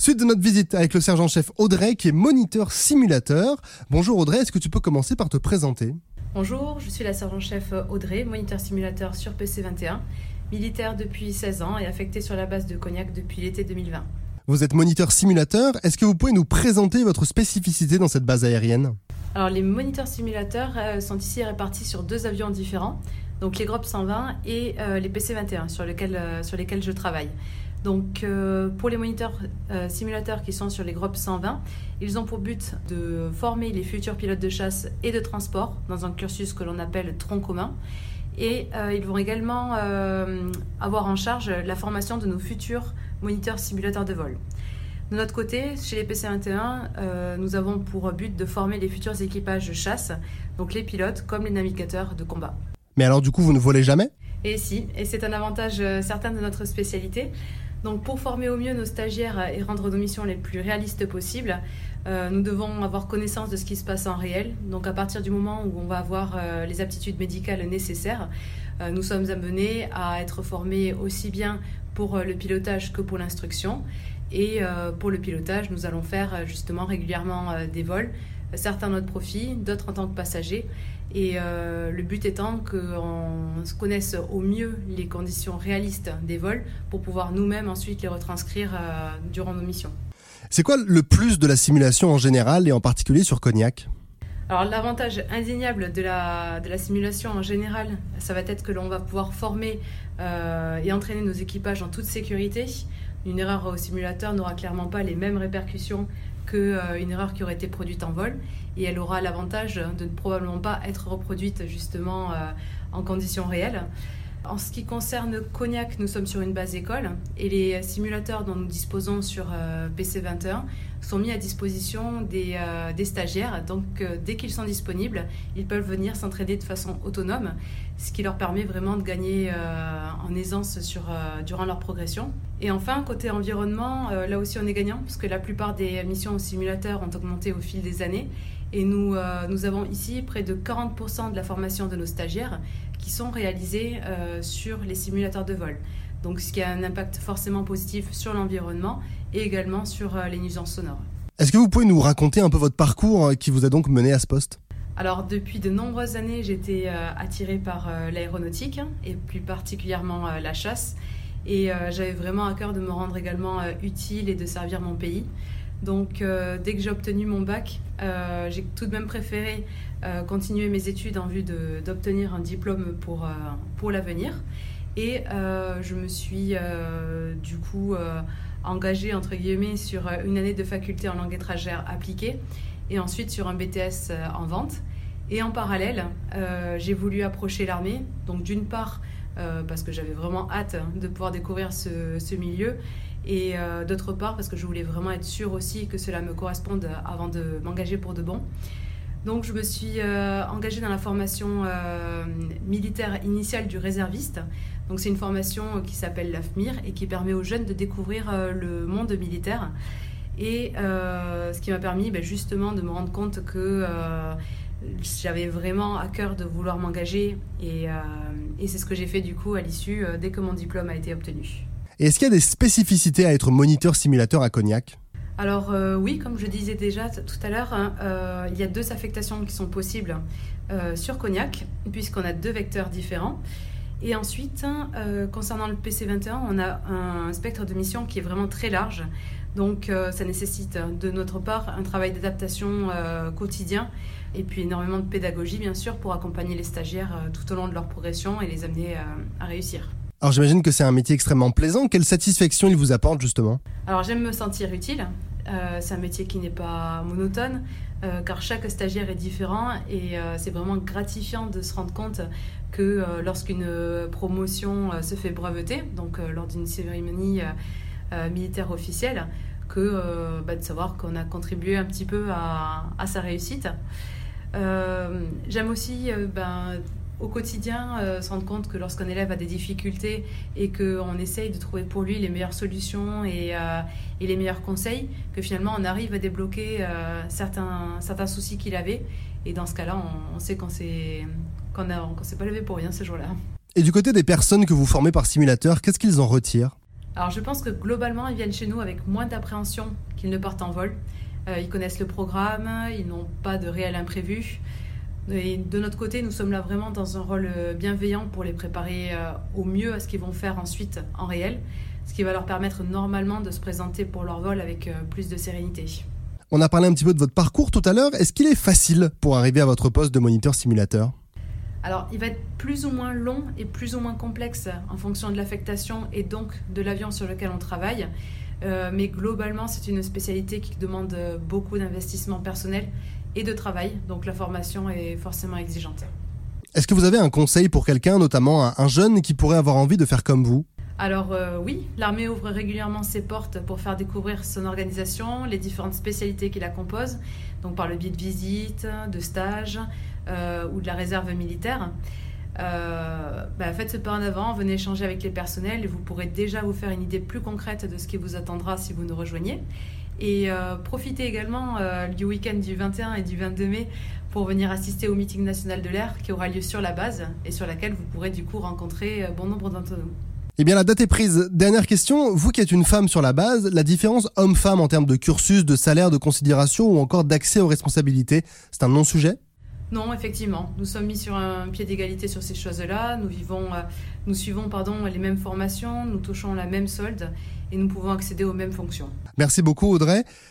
Suite de notre visite avec le sergent-chef Audrey qui est moniteur simulateur. Bonjour Audrey, est-ce que tu peux commencer par te présenter? Bonjour, je suis la sergent-chef Audrey, moniteur simulateur sur PC21, militaire depuis 16 ans et affecté sur la base de Cognac depuis l'été 2020. Vous êtes moniteur simulateur, est-ce que vous pouvez nous présenter votre spécificité dans cette base aérienne? Alors les moniteurs simulateurs euh, sont ici répartis sur deux avions différents, donc les GROP 120 et euh, les PC21 sur, lesquels, euh, sur lesquels je travaille. Donc, euh, pour les moniteurs euh, simulateurs qui sont sur les GROP 120, ils ont pour but de former les futurs pilotes de chasse et de transport dans un cursus que l'on appelle tronc commun. Et euh, ils vont également avoir en charge la formation de nos futurs moniteurs simulateurs de vol. De notre côté, chez les PC-21, nous avons pour but de former les futurs équipages de chasse, donc les pilotes comme les navigateurs de combat. Mais alors du coup, vous ne volez jamais? Et si, et c'est un avantage certain de notre spécialité. Donc pour former au mieux nos stagiaires et rendre nos missions les plus réalistes possibles, euh, nous devons avoir connaissance de ce qui se passe en réel. Donc à partir du moment où on va avoir euh, les aptitudes médicales nécessaires, euh, nous sommes amenés à être formés aussi bien pour le pilotage que pour l'instruction. Et pour le pilotage, nous allons faire justement régulièrement des vols, certains à notre profit, d'autres en tant que passagers. Et euh, le but étant qu'on connaisse au mieux les conditions réalistes des vols pour pouvoir nous-mêmes ensuite les retranscrire euh, durant nos missions. C'est quoi le plus de la simulation en général et en particulier sur Cognac? Alors l'avantage indéniable de la, de la simulation en général, ça va être que l'on va pouvoir former euh, et entraîner nos équipages en toute sécurité. Une erreur au simulateur n'aura clairement pas les mêmes répercussions qu'une euh, erreur qui aurait été produite en vol. Et elle aura l'avantage de ne probablement pas être reproduite justement euh, en conditions réelles. En ce qui concerne Cognac, nous sommes sur une base école et les simulateurs dont nous disposons sur euh, PC21 sont mis à disposition des, euh, stagiaires. Donc euh, dès qu'ils sont disponibles, ils peuvent venir s'entraîner de façon autonome, ce qui leur permet vraiment de gagner en aisance durant leur progression. Et enfin, côté environnement, là aussi on est gagnant parce que la plupart des missions au simulateur ont augmenté au fil des années et nous avons ici près de 40% de la formation de nos stagiaires qui sont réalisés euh, sur les simulateurs de vol. Donc ce qui a un impact forcément positif sur l'environnement et également sur euh, les nuisances sonores. Est-ce que vous pouvez nous raconter un peu votre parcours euh, qui vous a donc mené à ce poste? Alors depuis de nombreuses années, j'étais attirée par l'aéronautique et plus particulièrement la chasse. Et j'avais vraiment à cœur de me rendre également utile et de servir mon pays. Donc dès que j'ai obtenu mon bac, j'ai tout de même préféré continuer mes études en vue d'obtenir un diplôme pour, euh, pour l'avenir. Et euh, je me suis du coup engagée entre guillemets sur une année de faculté en langue étrangère appliquée et ensuite sur un BTS en vente. Et en parallèle, j'ai voulu approcher l'armée. Donc d'une part, parce que j'avais vraiment hâte de pouvoir découvrir ce milieu. Et d'autre part, parce que je voulais vraiment être sûre aussi que cela me corresponde avant de m'engager pour de bon. Donc je me suis euh, engagée dans la formation euh, militaire initiale du réserviste. Donc c'est une formation qui s'appelle l'AFMIR et qui permet aux jeunes de découvrir euh, le monde militaire. Et ce qui m'a permis ben, justement de me rendre compte que j'avais vraiment à cœur de vouloir m'engager. Et, et c'est ce que j'ai fait du coup à l'issue dès que mon diplôme a été obtenu. Est-ce qu'il y a des spécificités à être moniteur simulateur à Cognac? Alors euh, oui, comme je disais déjà tout à l'heure, hein, euh, il y a deux affectations qui sont possibles euh, sur Cognac, puisqu'on a deux vecteurs différents. Et ensuite, concernant le PC21, on a un spectre de mission qui est vraiment très large. Donc ça nécessite de notre part un travail d'adaptation quotidien et puis énormément de pédagogie, bien sûr, pour accompagner les stagiaires tout au long de leur progression et les amener à réussir. Alors j'imagine que c'est un métier extrêmement plaisant. Quelle satisfaction il vous apporte justement? Alors j'aime me sentir utile. Euh, c'est un métier qui n'est pas monotone, euh, car chaque stagiaire est différent et euh, c'est vraiment gratifiant de se rendre compte que lorsqu'une promotion se fait breveter, donc lors d'une cérémonie militaire officielle, que bah, de savoir qu'on a contribué un petit peu à, sa réussite. J'aime aussi ben, au quotidien euh, se rendre compte que lorsqu'un élève a des difficultés et qu'on essaye de trouver pour lui les meilleures solutions et, euh, et les meilleurs conseils, que finalement on arrive à débloquer euh, certains, certains soucis qu'il avait. Et dans ce cas-là, on, on, sait qu'on s'est qu'on s'est pas levé pour rien ce jour-là. Et du côté des personnes que vous formez par simulateur, qu'est-ce qu'ils en retirent? Alors je pense que globalement, ils viennent chez nous avec moins d'appréhension qu'ils ne partent en vol. Euh, ils connaissent le programme, ils n'ont pas de réel imprévu. Et de notre côté, nous sommes là vraiment dans un rôle euh, bienveillant pour les préparer euh, au mieux à ce qu'ils vont faire ensuite en réel, ce qui va leur permettre normalement de se présenter pour leur vol avec plus de sérénité. On a parlé un petit peu de votre parcours tout à l'heure. Est-ce qu'il est facile pour arriver à votre poste de moniteur simulateur? Alors, il va être plus ou moins long et plus ou moins complexe en fonction de l'affectation et donc de l'avion sur lequel on travaille. Euh, mais globalement, c'est une spécialité qui demande beaucoup d'investissement personnel et de travail. Donc, la formation est forcément exigeante. Est-ce que vous avez un conseil pour quelqu'un, notamment un jeune qui pourrait avoir envie de faire comme vous? Alors euh, oui, l'armée ouvre régulièrement ses portes pour faire découvrir son organisation, les différentes spécialités qui la composent, donc par le biais de visites, de stages euh, ou de la réserve militaire. Euh, bah, faites ce pas en avant, venez échanger avec les personnels et vous pourrez déjà vous faire une idée plus concrète de ce qui vous attendra si vous nous rejoignez. Et profitez également du week-end du 21 et du 22 mai pour venir assister au meeting national de l'air qui aura lieu sur la base et sur laquelle vous pourrez du coup rencontrer bon nombre d'entre nous. Eh bien, la date est prise. Dernière question. Vous qui êtes une femme sur la base, la différence homme-femme en termes de cursus, de salaire, de considération ou encore d'accès aux responsabilités, c'est un non-sujet? Non, effectivement, nous sommes mis sur un pied d'égalité sur ces choses-là. Nous vivons, euh, nous suivons pardon les mêmes formations, nous touchons la même solde et nous pouvons accéder aux mêmes fonctions. Merci beaucoup Audrey.